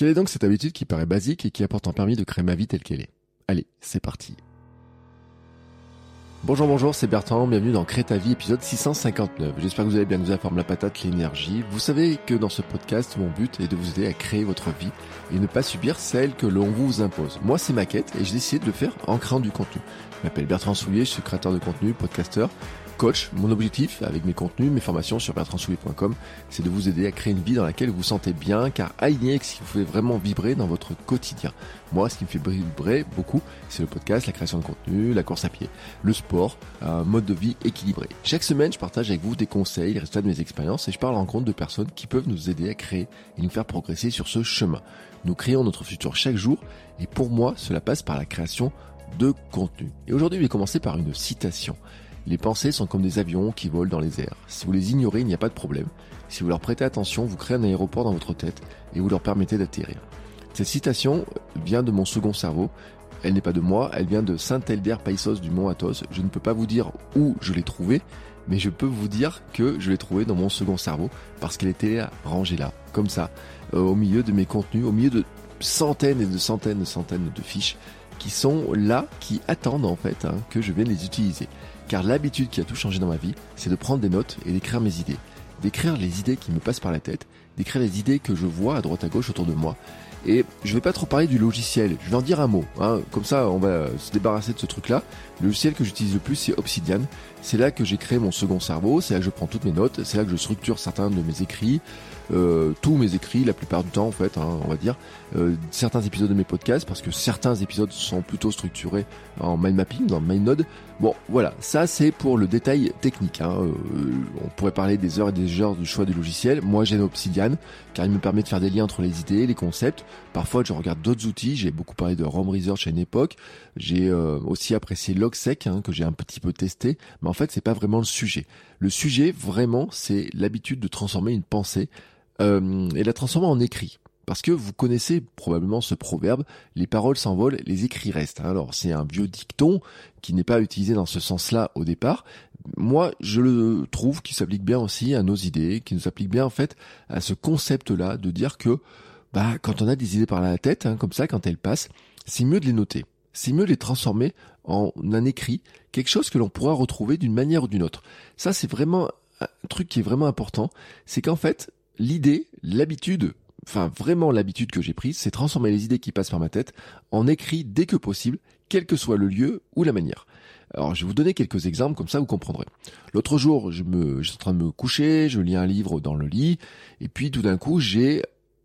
Quelle est donc cette habitude qui paraît basique et qui apporte un permis de créer ma vie telle qu'elle est? Allez, c'est parti. Bonjour, bonjour, c'est Bertrand, bienvenue dans Crée ta vie, épisode 659. J'espère que vous allez bien, nous informe la patate, l'énergie. Vous savez que dans ce podcast, mon but est de vous aider à créer votre vie et ne pas subir celle que l'on vous impose. Moi, c'est ma quête et j'ai décidé de le faire en créant du contenu. Je m'appelle Bertrand Soulier, je suis créateur de contenu, podcasteur, coach. Mon objectif avec mes contenus, mes formations sur bertrandsoulier.com, c'est de vous aider à créer une vie dans laquelle vous vous sentez bien, car aligné avec ce qui vous fait vraiment vibrer dans votre quotidien. Moi, ce qui me fait vibrer beaucoup, c'est le podcast, la création de contenu, la course à pied, le sport, un mode de vie équilibré. Chaque semaine, je partage avec vous des conseils, les résultats de mes expériences et je parle en compte de personnes qui peuvent nous aider à créer et nous faire progresser sur ce chemin. Nous créons notre futur chaque jour et pour moi, cela passe par la création de contenu. Et aujourd'hui, je vais commencer par une citation. Les pensées sont comme des avions qui volent dans les airs. Si vous les ignorez, il n'y a pas de problème. Si vous leur prêtez attention, vous créez un aéroport dans votre tête et vous leur permettez d'atterrir. Cette citation vient de mon second cerveau. Elle n'est pas de moi, elle vient de Saint-Elder Països du Mont Athos. Je ne peux pas vous dire où je l'ai trouvée, mais je peux vous dire que je l'ai trouvée dans mon second cerveau parce qu'elle était rangée là, comme ça, euh, au milieu de mes contenus, au milieu de centaines et de centaines et centaines de fiches qui sont là, qui attendent en fait hein, que je vienne les utiliser. Car l'habitude qui a tout changé dans ma vie, c'est de prendre des notes et d'écrire mes idées. D'écrire les idées qui me passent par la tête, d'écrire les idées que je vois à droite à gauche autour de moi. Et je vais pas trop parler du logiciel, je vais en dire un mot. Hein. Comme ça, on va se débarrasser de ce truc-là. Le logiciel que j'utilise le plus, c'est Obsidian. C'est là que j'ai créé mon second cerveau, c'est là que je prends toutes mes notes, c'est là que je structure certains de mes écrits, euh, tous mes écrits, la plupart du temps en fait, hein, on va dire, euh, certains épisodes de mes podcasts, parce que certains épisodes sont plutôt structurés en mind mapping, dans MindNode. Bon, voilà, ça c'est pour le détail technique. Hein. Euh, on pourrait parler des heures et des heures du choix du logiciel. Moi j'aime Obsidian, car il me permet de faire des liens entre les idées, les concepts. Parfois je regarde d'autres outils, j'ai beaucoup parlé de Rome Research à une époque, j'ai aussi apprécié Logsec, hein, que j'ai un petit peu testé, mais en fait c'est pas vraiment le sujet. Le sujet vraiment c'est l'habitude de transformer une pensée euh, et la transformer en écrit. Parce que vous connaissez probablement ce proverbe, les paroles s'envolent, les écrits restent. Alors c'est un vieux dicton qui n'est pas utilisé dans ce sens-là au départ. Moi, je le trouve qui s'applique bien aussi à nos idées, qui nous applique bien en fait à ce concept-là de dire que bah quand on a des idées par la tête, hein, comme ça, quand elles passent, c'est mieux de les noter. C'est mieux de les transformer en un écrit, quelque chose que l'on pourra retrouver d'une manière ou d'une autre. Ça, c'est vraiment un truc qui est vraiment important, c'est qu'en fait, l'idée, l'habitude, enfin vraiment l'habitude que j'ai prise, c'est transformer les idées qui passent par ma tête en écrit dès que possible, quel que soit le lieu ou la manière. Alors, je vais vous donner quelques exemples, comme ça vous comprendrez. L'autre jour, je me, suis en train de me coucher, je lis un livre dans le lit, et puis tout d'un coup, j'ai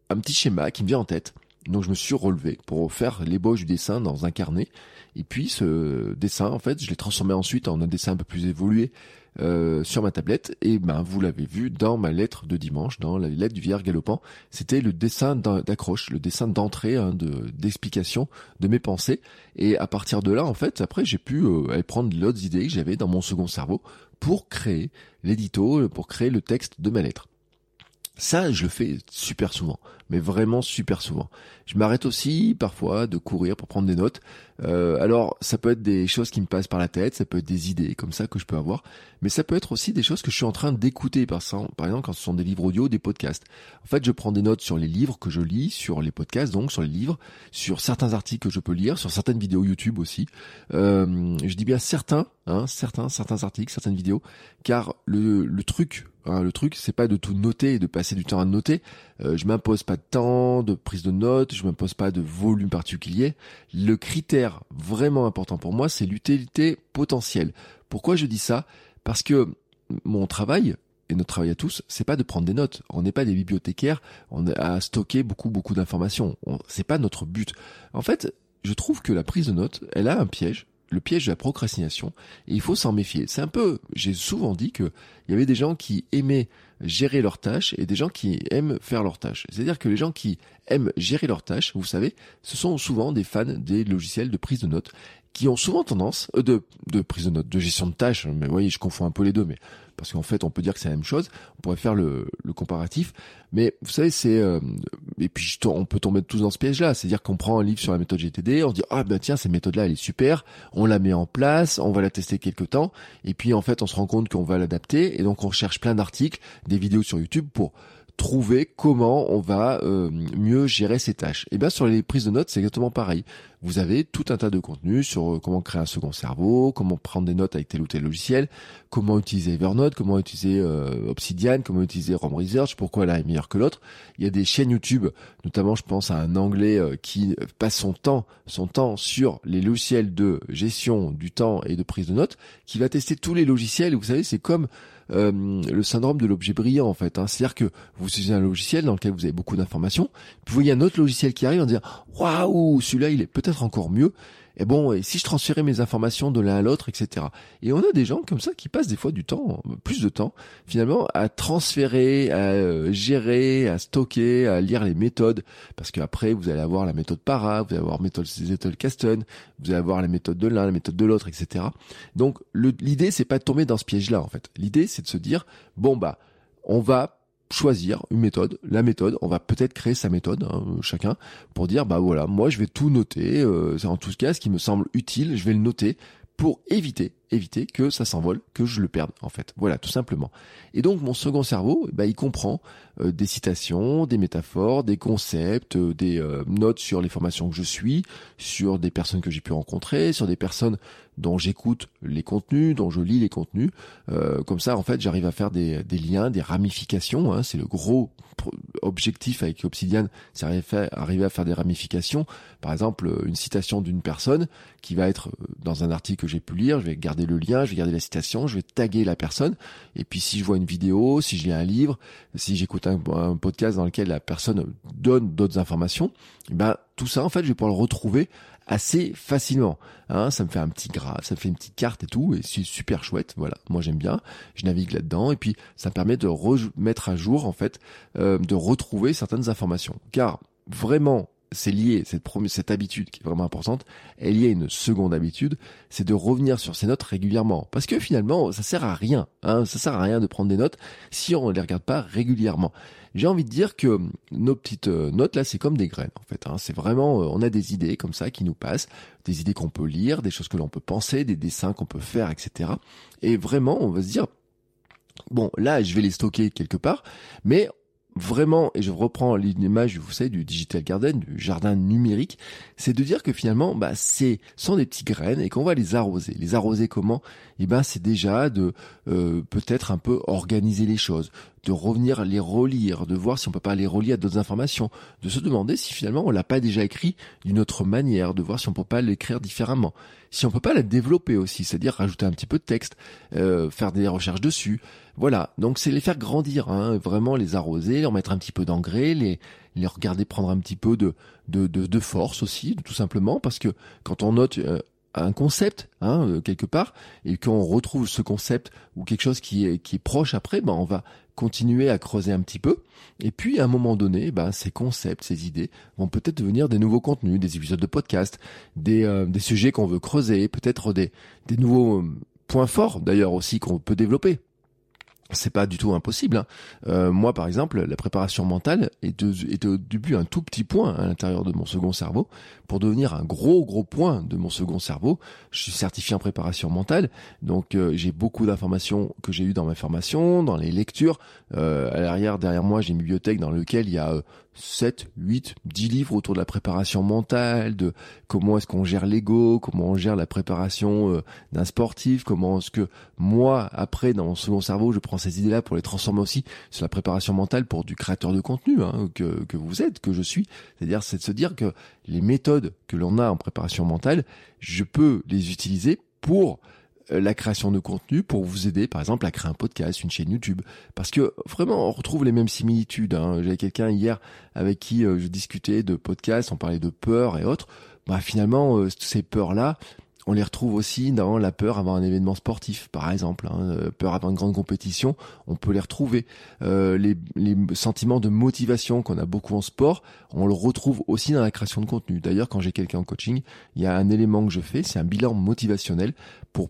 un petit schéma qui me vient en tête. Donc je me suis relevé pour faire l'ébauche du dessin dans un carnet. Et puis ce dessin, en fait, je l'ai transformé ensuite en un dessin un peu plus évolué euh, sur ma tablette. Et ben vous l'avez vu dans ma lettre de dimanche, dans la lettre du vieillard galopant, c'était le dessin d'accroche, le dessin d'entrée, hein, de d'explication de mes pensées. Et à partir de là, en fait, après j'ai pu euh, aller prendre l'autre idée que j'avais dans mon second cerveau pour créer l'édito, pour créer le texte de ma lettre. Ça, je le fais super souvent, mais vraiment super souvent. Je m'arrête aussi parfois de courir pour prendre des notes. Euh, alors, ça peut être des choses qui me passent par la tête, ça peut être des idées comme ça que je peux avoir, mais ça peut être aussi des choses que je suis en train d'écouter, par, exemple quand ce sont des livres audio, des podcasts. En fait, je prends des notes sur les livres que je lis, sur les podcasts, donc sur les livres, sur certains articles que je peux lire, sur certaines vidéos YouTube aussi. Euh, je dis bien certains, hein, certains, certains articles, certaines vidéos, car le, le truc Hein, le truc, c'est pas de tout noter et de passer du temps à noter. Euh, je m'impose pas de temps, de prise de notes, je m'impose pas de volume particulier. Le critère vraiment important pour moi, c'est l'utilité potentielle. Pourquoi je dis ça? Parce que mon travail, et notre travail à tous, c'est pas de prendre des notes. On n'est pas des bibliothécaires, on a stocké beaucoup beaucoup d'informations. C'est pas notre but. En fait, je trouve que la prise de notes, elle a un piège le piège de la procrastination et il faut s'en méfier. C'est un peu, j'ai souvent dit que il y avait des gens qui aimaient gérer leurs tâches et des gens qui aiment faire leurs tâches. C'est-à-dire que les gens qui aiment gérer leurs tâches, vous savez, ce sont souvent des fans des logiciels de prise de notes qui ont souvent tendance euh, de, de prise de notes, de gestion de tâches. Mais voyez, je confonds un peu les deux, mais parce qu'en fait, on peut dire que c'est la même chose. On pourrait faire le, le comparatif, mais vous savez, c'est euh, et puis on peut tomber tous dans ce piège-là. C'est-à-dire qu'on prend un livre sur la méthode GTD, on se dit ah ben tiens, cette méthode-là, elle est super, on la met en place, on va la tester quelques temps, et puis en fait, on se rend compte qu'on va l'adapter, et donc on cherche plein d'articles, des vidéos sur YouTube pour trouver comment on va euh, mieux gérer ses tâches. Et eh bien sur les prises de notes, c'est exactement pareil. Vous avez tout un tas de contenus sur euh, comment créer un second cerveau, comment prendre des notes avec tel ou tel logiciel, comment utiliser Evernote, comment utiliser euh, Obsidian, comment utiliser Rom Research, pourquoi l'un est meilleur que l'autre. Il y a des chaînes YouTube, notamment je pense à un anglais qui passe son temps, son temps sur les logiciels de gestion du temps et de prise de notes, qui va tester tous les logiciels. Vous savez, c'est comme euh, le syndrome de l'objet brillant en fait. Hein. C'est-à-dire que vous utilisez un logiciel dans lequel vous avez beaucoup d'informations, puis vous voyez un autre logiciel qui arrive en disant waouh celui-là il est peut-être encore mieux et bon, et si je transférais mes informations de l'un à l'autre, etc. Et on a des gens comme ça qui passent des fois du temps, plus de temps, finalement, à transférer, à euh, gérer, à stocker, à lire les méthodes, parce qu'après, vous allez avoir la méthode para, vous allez avoir méthode Zettelkasten, vous allez avoir la méthode de l'un, la méthode de l'autre, etc. Donc, l'idée, c'est pas de tomber dans ce piège-là, en fait. L'idée, c'est de se dire, bon, bah, on va choisir une méthode, la méthode, on va peut-être créer sa méthode hein, chacun pour dire bah voilà, moi je vais tout noter, euh, en tout cas ce qui me semble utile, je vais le noter pour éviter éviter que ça s'envole, que je le perde en fait. Voilà, tout simplement. Et donc mon second cerveau, bah, il comprend euh, des citations, des métaphores, des concepts, euh, des euh, notes sur les formations que je suis, sur des personnes que j'ai pu rencontrer, sur des personnes dont j'écoute les contenus, dont je lis les contenus. comme ça, en fait, j'arrive à faire des, des, liens, des ramifications. Hein, c'est le gros objectif avec Obsidian, c'est arriver à faire des ramifications. Par exemple, une citation d'une personne qui va être dans un article que j'ai pu lire, je vais garder le lien, je vais garder la citation, je vais taguer la personne. Et puis si je vois une vidéo, si je lis un livre, si j'écoute un, podcast dans lequel la personne donne d'autres informations, eh ben tout ça en fait je vais pouvoir le retrouver assez facilement. Hein, ça me fait un petit graphe, ça me fait une petite carte et tout, et c'est super chouette. Voilà, moi j'aime bien. Je navigue là-dedans et puis ça me permet de remettre à jour en fait, euh, de retrouver certaines informations. Car vraiment c'est lié, cette, cette habitude qui est vraiment importante, est liée à une seconde habitude, c'est de revenir sur ces notes régulièrement. Parce que finalement, ça sert à rien, hein, ça sert à rien de prendre des notes si on ne les regarde pas régulièrement. J'ai envie de dire que nos petites euh, notes là, c'est comme des graines en fait. Hein. C'est vraiment, euh, on a des idées comme ça qui nous passent, des idées qu'on peut lire, des choses que l'on peut penser, des dessins qu'on peut faire, etc. Et vraiment, on va se dire, bon, là, je vais les stocker quelque part, mais vraiment, et je reprends l'image, vous savez, du digital garden, du jardin numérique, c'est de dire que finalement, bah, c'est sont des petites graines et qu'on va les arroser. Les arroser comment? Eh ben, c'est déjà de euh, peut-être un peu organiser les choses, de revenir les relire, de voir si on peut pas les relier à d'autres informations, de se demander si finalement on l'a pas déjà écrit d'une autre manière, de voir si on peut pas l'écrire différemment, si on peut pas la développer aussi, c'est-à-dire rajouter un petit peu de texte, euh, faire des recherches dessus. Voilà, donc c'est les faire grandir, hein, vraiment les arroser, leur mettre un petit peu d'engrais, les les regarder prendre un petit peu de de, de, force aussi, tout simplement, parce que quand on note euh, un concept hein, euh, quelque part et qu'on retrouve ce concept ou quelque chose qui est qui est proche après, ben on va continuer à creuser un petit peu. Et puis à un moment donné, ben ces concepts, ces idées vont peut-être devenir des nouveaux contenus, des épisodes de podcast, des euh, des sujets qu'on veut creuser, peut-être des des nouveaux euh, points forts d'ailleurs aussi qu'on peut développer c'est pas du tout impossible. Hein. Euh, moi, par exemple, la préparation mentale est, est, au début un tout petit point à l'intérieur de mon second cerveau pour devenir un gros gros point de mon second cerveau. Je suis certifié en préparation mentale, donc euh, j'ai beaucoup d'informations que j'ai eues dans ma formation, dans les lectures. Euh, à l'arrière, derrière moi, j'ai une bibliothèque dans laquelle il y a 7, 8, 10 livres autour de la préparation mentale, de comment est-ce qu'on gère l'ego, comment on gère la préparation euh, d'un sportif, comment est-ce que moi, après, dans mon second cerveau, je prends ces idées-là pour les transformer aussi sur la préparation mentale pour du créateur de contenu hein, que, que vous êtes, que je suis. C'est-à-dire, c'est de se dire que les méthodes que l'on a en préparation mentale, je peux les utiliser pour la création de contenu pour vous aider, par exemple, à créer un podcast, une chaîne YouTube. Parce que vraiment, on retrouve les mêmes similitudes. Hein. J'avais quelqu'un hier avec qui euh, je discutais de podcast, on parlait de peur et autres. Bah finalement, euh, ces peurs-là, on les retrouve aussi dans la peur avant un événement sportif, par exemple, hein, euh, peur avant une grande compétition, on peut les retrouver. Euh, les, les, sentiments de motivation qu'on a beaucoup en sport, on le retrouve aussi dans la création de contenu. D'ailleurs, quand j'ai quelqu'un en coaching, il y a un élément que je fais, c'est un bilan motivationnel pour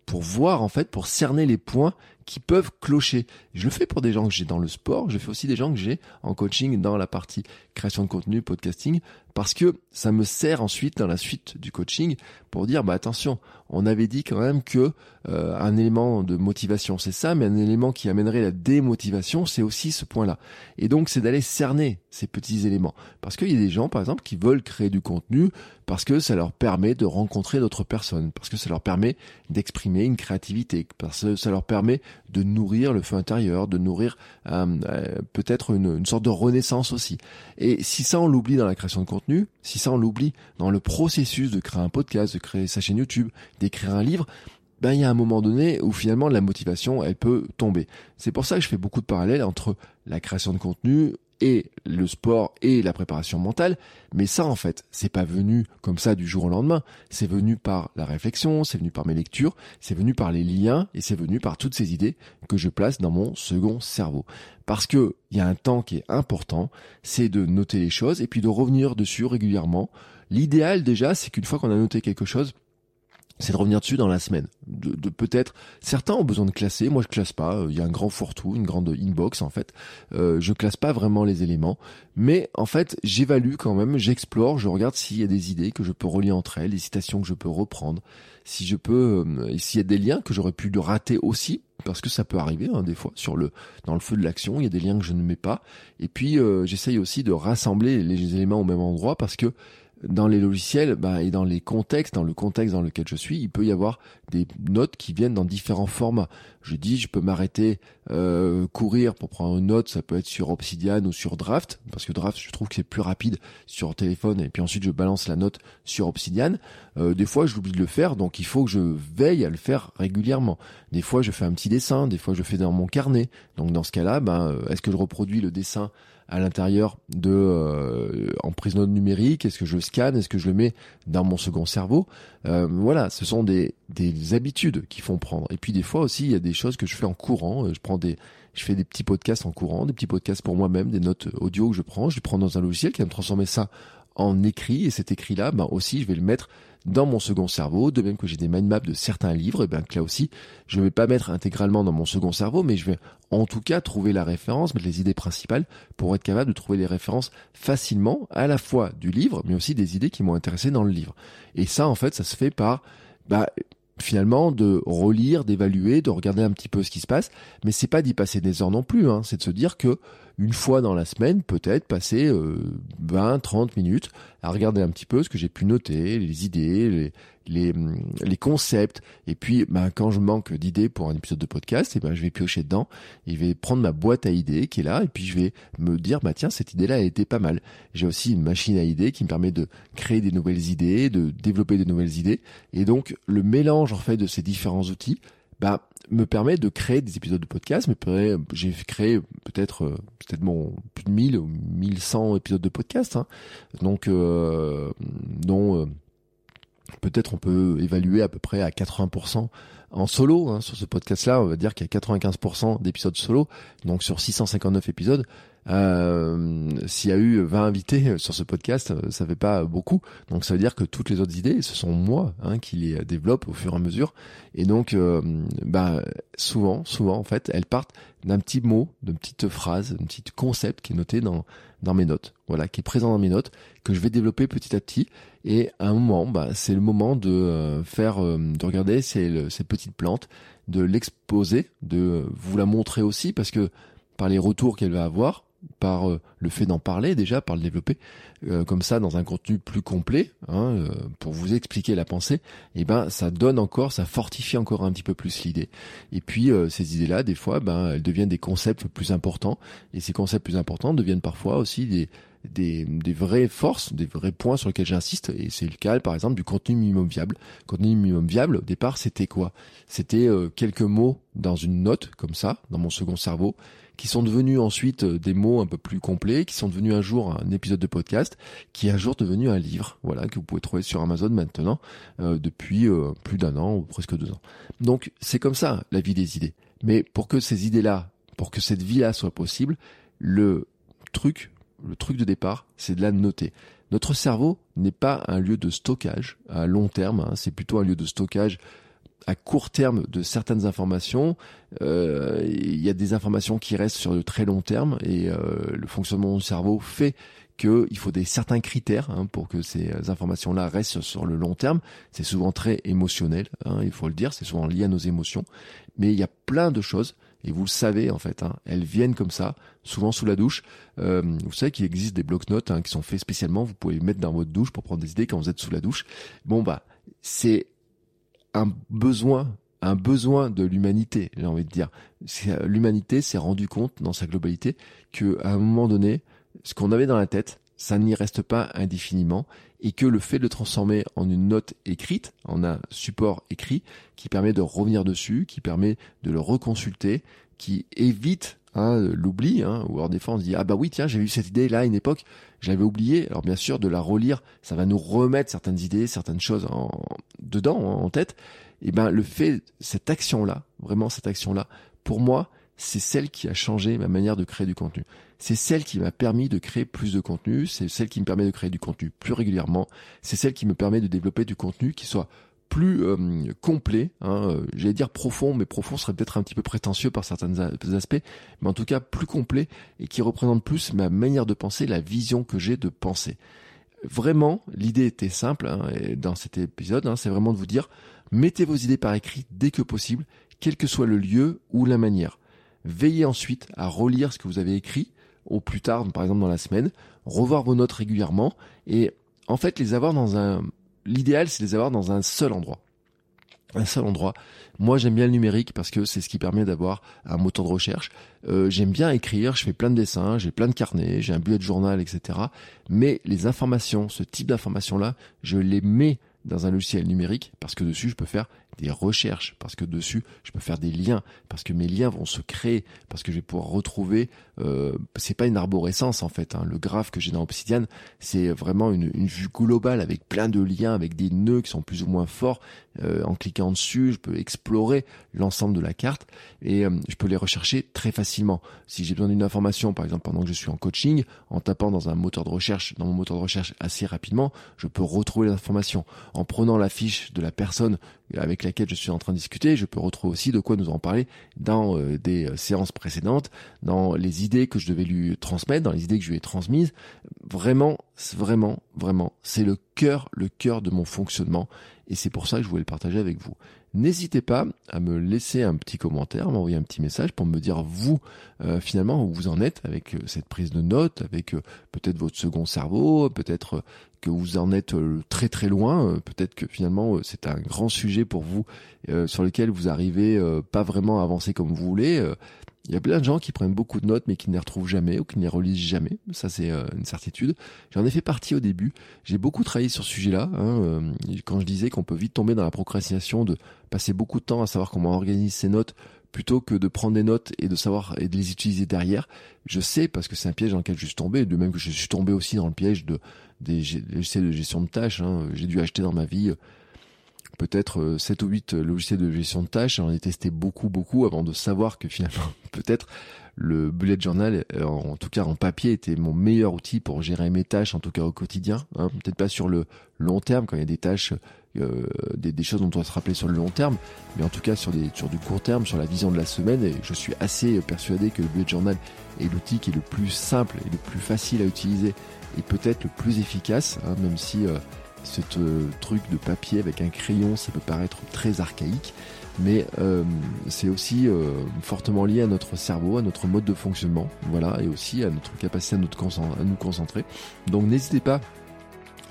pour voir en fait, pour cerner les points qui peuvent clocher. Je le fais pour des gens que j'ai dans le sport, je fais aussi des gens que j'ai en coaching dans la partie création de contenu, podcasting, parce que ça me sert ensuite dans la suite du coaching pour dire bah attention, on avait dit quand même que euh, un élément de motivation c'est ça, mais un élément qui amènerait la démotivation c'est aussi ce point-là. Et donc c'est d'aller cerner ces petits éléments, parce qu'il y a des gens par exemple qui veulent créer du contenu parce que ça leur permet de rencontrer d'autres personnes, parce que ça leur permet d'exprimer une créativité, parce que ça leur permet de nourrir le feu intérieur, de nourrir euh, euh, peut-être une, une sorte de renaissance aussi. Et si ça on l'oublie dans la création de contenu, si ça on l'oublie dans le processus de créer un podcast, de créer sa chaîne YouTube, d'écrire un livre, ben il y a un moment donné où finalement la motivation elle peut tomber. C'est pour ça que je fais beaucoup de parallèles entre la création de contenu et le sport et la préparation mentale. Mais ça, en fait, c'est pas venu comme ça du jour au lendemain. C'est venu par la réflexion, c'est venu par mes lectures, c'est venu par les liens et c'est venu par toutes ces idées que je place dans mon second cerveau. Parce que il y a un temps qui est important, c'est de noter les choses et puis de revenir dessus régulièrement. L'idéal déjà, c'est qu'une fois qu'on a noté quelque chose, c'est de revenir dessus dans la semaine. De, peut-être certains ont besoin de classer, moi je classe pas. Il y a un grand fourre-tout, une grande inbox en fait. Euh, je classe pas vraiment les éléments, mais en fait j'évalue quand même, j'explore, je regarde s'il y a des idées que je peux relier entre elles, des citations que je peux reprendre, si je peux, euh, s'il y a des liens que j'aurais pu de rater aussi, parce que ça peut arriver hein, des fois sur le dans le feu de l'action, il y a des liens que je ne mets pas. Et puis euh, j'essaye aussi de rassembler les éléments au même endroit parce que dans les logiciels bah, et dans les contextes, dans le contexte dans lequel je suis, il peut y avoir des notes qui viennent dans différents formats. Je dis, je peux m'arrêter, euh, courir pour prendre une note, ça peut être sur Obsidian ou sur Draft, parce que Draft, je trouve que c'est plus rapide sur téléphone, et puis ensuite je balance la note sur Obsidian. Euh, des fois, je l'oublie de le faire, donc il faut que je veille à le faire régulièrement. Des fois, je fais un petit dessin, des fois, je fais dans mon carnet. Donc dans ce cas-là, ben, euh, est-ce que je reproduis le dessin à l'intérieur de euh, en prise note numérique? Est-ce que je scanne? Est-ce que je le mets dans mon second cerveau? Euh, Voilà, ce sont des, des habitudes qui font prendre. Et puis des fois aussi, il y a des choses que je fais en courant. Euh, je prends des, je fais des petits podcasts en courant, des petits podcasts pour moi-même, des notes audio que je prends. Je les prends dans un logiciel qui va me transformer ça en écrit. Et cet écrit-là, ben aussi, je vais le mettre dans mon second cerveau, de même que j'ai des mind maps de certains livres, et bien que là aussi, je ne vais pas mettre intégralement dans mon second cerveau, mais je vais en tout cas trouver la référence, mettre les idées principales pour être capable de trouver les références facilement, à la fois du livre, mais aussi des idées qui m'ont intéressé dans le livre. Et ça, en fait, ça se fait par, bah, finalement de relire, d'évaluer, de regarder un petit peu ce qui se passe, mais c'est pas d'y passer des heures non plus, hein. c'est de se dire que une fois dans la semaine, peut-être passer euh, 20, 30 minutes à regarder un petit peu ce que j'ai pu noter, les idées, les, les, les concepts. Et puis, ben, quand je manque d'idées pour un épisode de podcast, et ben, je vais piocher dedans, et je vais prendre ma boîte à idées qui est là, et puis je vais me dire, bah tiens, cette idée-là, elle était pas mal. J'ai aussi une machine à idées qui me permet de créer des nouvelles idées, de développer des nouvelles idées. Et donc, le mélange, en fait, de ces différents outils, bah, me permet de créer des épisodes de podcast. Mais j'ai créé peut-être euh, peut-être mon plus de 1000 ou 1100 épisodes de podcast. Hein. Donc, euh, euh, peut-être on peut évaluer à peu près à 80% en solo hein, sur ce podcast-là. On va dire qu'il y a 95% d'épisodes solo. Donc sur 659 épisodes, euh, s'il y a eu 20 invités sur ce podcast, euh, ça fait pas beaucoup. Donc ça veut dire que toutes les autres idées, ce sont moi hein, qui les développe au fur et à mesure. Et donc, euh, bah, souvent, souvent en fait, elles partent d'un petit mot, d'une petite phrase, d'un petit concept qui est noté dans dans mes notes. Voilà, qui est présent dans mes notes, que je vais développer petit à petit. Et à un moment, bah, c'est le moment de faire, de regarder ces, ces petites plantes, de l'exposer, de vous la montrer aussi, parce que par les retours qu'elle va avoir, par euh, le fait d'en parler déjà, par le développer euh, comme ça dans un contenu plus complet, hein, euh, pour vous expliquer la pensée, et eh ben ça donne encore, ça fortifie encore un petit peu plus l'idée. Et puis ces idées-là, des fois, ben elles deviennent des concepts plus importants, et ces concepts plus importants deviennent parfois aussi des des, vraies forces, des vrais points sur lesquels j'insiste, et c'est le cas par exemple du contenu minimum viable. Contenu minimum viable, au départ, c'était quoi? C'était quelques mots dans une note, comme ça, dans mon second cerveau, qui sont devenus ensuite euh, des mots un peu plus complets, qui sont devenus un jour un épisode de podcast, qui est un jour devenu un livre, voilà, que vous pouvez trouver sur Amazon maintenant, euh, depuis plus d'un an ou presque deux ans. Donc c'est comme ça la vie des idées. Mais pour que ces idées-là, pour que cette vie-là soit possible, le truc, le truc de départ, c'est de la noter. Notre cerveau n'est pas un lieu de stockage à long terme, hein, c'est plutôt un lieu de stockage à court terme de certaines informations. Euh, il y a des informations qui restent sur le très long terme et euh, le fonctionnement du cerveau fait qu'il faut des certains critères hein, pour que ces informations-là restent sur le long terme. C'est souvent très émotionnel, hein, il faut le dire, c'est souvent lié à nos émotions. Mais il y a plein de choses et vous le savez en fait, hein, elles viennent comme ça, souvent sous la douche. Euh, vous savez qu'il existe des blocs-notes hein, qui sont faits spécialement, vous pouvez les mettre dans votre douche pour prendre des idées quand vous êtes sous la douche. Bon bah, c'est un besoin, un besoin de l'humanité, j'ai envie de dire. L'humanité s'est rendu compte dans sa globalité que à un moment donné, ce qu'on avait dans la tête, ça n'y reste pas indéfiniment et que le fait de le transformer en une note écrite, en un support écrit, qui permet de revenir dessus, qui permet de le reconsulter, qui évite hein, l'oubli, hein, ou alors des fois on se dit ah bah oui tiens j'ai eu cette idée là à une époque, j'avais oublié. Alors bien sûr de la relire, ça va nous remettre certaines idées, certaines choses en, dedans, en tête. Et ben le fait cette action là, vraiment cette action là, pour moi c'est celle qui a changé ma manière de créer du contenu. C'est celle qui m'a permis de créer plus de contenu, c'est celle qui me permet de créer du contenu plus régulièrement, c'est celle qui me permet de développer du contenu qui soit plus euh, complet, hein, euh, j'allais dire profond, mais profond serait peut-être un petit peu prétentieux par certains aspects, mais en tout cas plus complet et qui représente plus ma manière de penser, la vision que j'ai de penser. Vraiment, l'idée était simple hein, dans cet épisode, hein, c'est vraiment de vous dire, mettez vos idées par écrit dès que possible, quel que soit le lieu ou la manière. Veillez ensuite à relire ce que vous avez écrit au plus tard, par exemple dans la semaine, revoir vos notes régulièrement et en fait les avoir dans un... L'idéal c'est les avoir dans un seul endroit. Un seul endroit. Moi j'aime bien le numérique parce que c'est ce qui permet d'avoir un moteur de recherche. Euh, j'aime bien écrire, je fais plein de dessins, j'ai plein de carnets, j'ai un bullet journal, etc. Mais les informations, ce type d'informations-là, je les mets dans un logiciel numérique parce que dessus je peux faire des recherches, parce que dessus je peux faire des liens, parce que mes liens vont se créer, parce que je vais pouvoir retrouver. Euh, c'est pas une arborescence en fait. Hein. Le graphe que j'ai dans Obsidian, c'est vraiment une, une, vue globale avec plein de liens, avec des nœuds qui sont plus ou moins forts. Euh, en cliquant dessus, je peux explorer l'ensemble de la carte et euh, je peux les rechercher très facilement. Si j'ai besoin d'une information, par exemple pendant que je suis en coaching, en tapant dans un moteur de recherche, dans mon moteur de recherche assez rapidement, je peux retrouver l'information. En prenant la fiche de la personne avec laquelle je suis en train de discuter, je peux retrouver aussi de quoi nous en parler dans euh, des euh, séances précédentes, dans les idées que je devais lui transmettre, dans les idées que je lui ai transmises. Vraiment, vraiment, vraiment, c'est le cœur, le cœur de mon fonctionnement et c'est pour ça que je voulais le partager avec vous. N'hésitez pas à me laisser un petit commentaire, m'envoyer un petit message pour me dire vous euh, finalement où vous en êtes avec cette prise de notes, avec peut-être votre second cerveau, peut-être que vous en êtes euh, très très loin. Euh, peut-être que finalement euh, c'est un grand sujet pour vous sur lequel vous arrivez pas vraiment à avancer comme vous voulez. Il y a plein de gens qui prennent beaucoup de notes mais qui ne les retrouvent jamais ou qui ne les relisent jamais. Ça c'est une certitude. J'en ai fait partie au début. J'ai beaucoup travaillé sur ce sujet-là. Hein, quand je disais qu'on peut vite tomber dans la procrastination de passer beaucoup de temps à savoir comment organiser ses notes plutôt que de prendre des notes et de savoir et de les utiliser derrière. Je sais parce que c'est un piège dans lequel je suis tombé, de même que je suis tombé aussi dans le piège de des logiciels de gestion de tâches. Hein. J'ai dû acheter dans ma vie euh, peut-être 7 euh, ou 8 euh, logiciels de gestion de tâches. J'en ai testé beaucoup, beaucoup avant de savoir que finalement, peut-être le bullet journal, en tout cas en papier, était mon meilleur outil pour gérer mes tâches, en tout cas au quotidien. Hein. Peut-être pas sur le long terme, quand il y a des tâches, des, des, choses dont on doit se rappeler sur le long terme, mais en tout cas sur, des, sur du court terme, sur la vision de la semaine. Et je suis assez persuadé que le bullet journal est l'outil qui est le plus simple et le plus facile à utiliser et peut-être le plus efficace, hein, même si euh, ce euh, truc de papier avec un crayon, ça peut paraître très archaïque, mais euh, c'est aussi fortement lié à notre cerveau, à notre mode de fonctionnement, voilà, et aussi à notre capacité à, à nous concentrer. Donc n'hésitez pas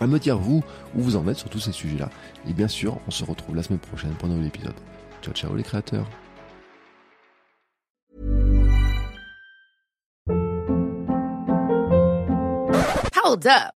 à me dire vous où vous en êtes sur tous ces sujets-là. Et bien sûr, on se retrouve la semaine prochaine pour un nouvel épisode. Ciao ciao les créateurs. Hold up.